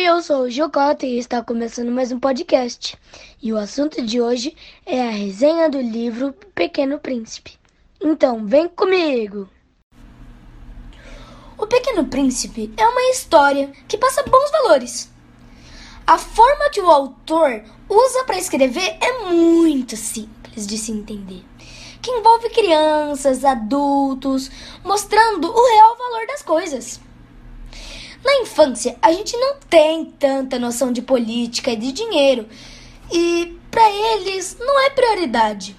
Eu sou o Gil Cota e está começando mais um podcast. E o assunto de hoje é a resenha do livro Pequeno Príncipe. Então, vem comigo! O Pequeno Príncipe é uma história que passa bons valores. A forma que o autor usa para escrever é muito simples de se entender, que envolve crianças, adultos, mostrando o real valor das coisas. Na infância, a gente não tem tanta noção de política e de dinheiro, e para eles não é prioridade.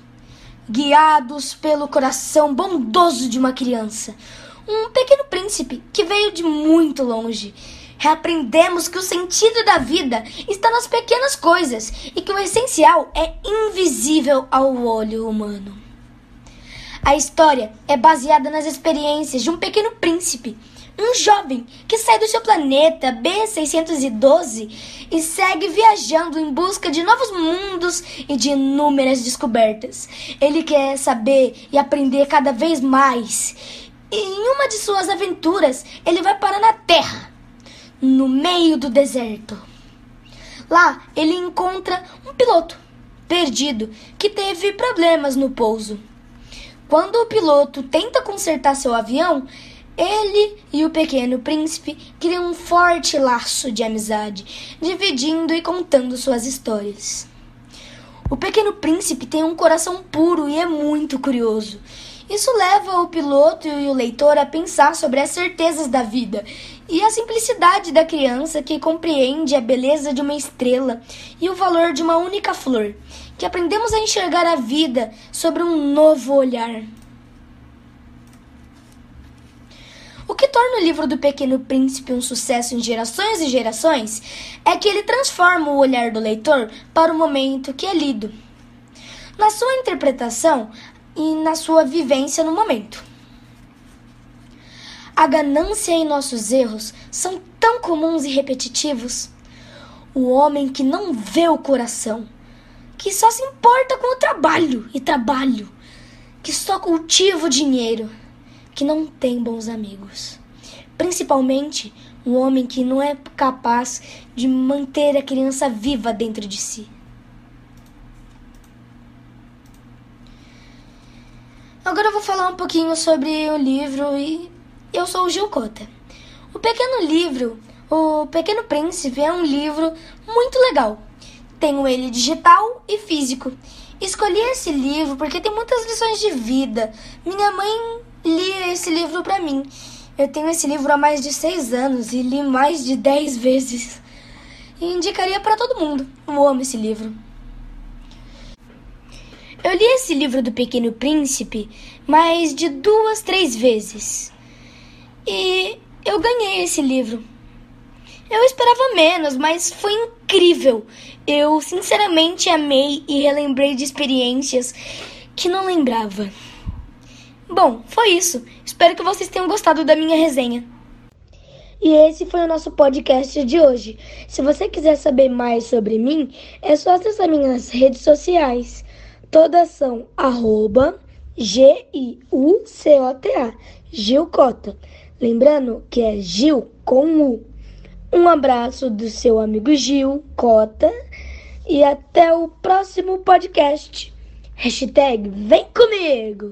Guiados pelo coração bondoso de uma criança, um pequeno príncipe que veio de muito longe, reaprendemos que o sentido da vida está nas pequenas coisas e que o essencial é invisível ao olho humano. A história é baseada nas experiências de um pequeno príncipe um jovem que sai do seu planeta B612 e segue viajando em busca de novos mundos e de inúmeras descobertas. Ele quer saber e aprender cada vez mais. E em uma de suas aventuras, ele vai parar na Terra, no meio do deserto. Lá, ele encontra um piloto perdido que teve problemas no pouso. Quando o piloto tenta consertar seu avião, ele e o pequeno príncipe criam um forte laço de amizade, dividindo e contando suas histórias. O pequeno príncipe tem um coração puro e é muito curioso. Isso leva o piloto e o leitor a pensar sobre as certezas da vida e a simplicidade da criança que compreende a beleza de uma estrela e o valor de uma única flor, que aprendemos a enxergar a vida sobre um novo olhar. O que torna o livro do Pequeno Príncipe um sucesso em gerações e gerações é que ele transforma o olhar do leitor para o momento que é lido, na sua interpretação e na sua vivência no momento. A ganância e nossos erros são tão comuns e repetitivos. O homem que não vê o coração, que só se importa com o trabalho e trabalho, que só cultiva o dinheiro que não tem bons amigos. Principalmente um homem que não é capaz de manter a criança viva dentro de si. Agora eu vou falar um pouquinho sobre o livro e eu sou o Gil Cota. O Pequeno Livro, O Pequeno Príncipe, é um livro muito legal. Tenho ele digital e físico. Escolhi esse livro porque tem muitas lições de vida. Minha mãe lia esse livro para mim. Eu tenho esse livro há mais de seis anos e li mais de dez vezes. E indicaria para todo mundo. Eu amo esse livro. Eu li esse livro do Pequeno Príncipe mais de duas, três vezes. E eu ganhei esse livro. Eu esperava menos, mas foi incrível. Eu sinceramente amei e relembrei de experiências que não lembrava. Bom, foi isso. Espero que vocês tenham gostado da minha resenha. E esse foi o nosso podcast de hoje. Se você quiser saber mais sobre mim, é só acessar minhas redes sociais. Todas são arroba G-I-U-C-O-T-A, Gilcota. Lembrando que é Gil com U. Um abraço do seu amigo Gil Cota e até o próximo podcast. Hashtag vem comigo!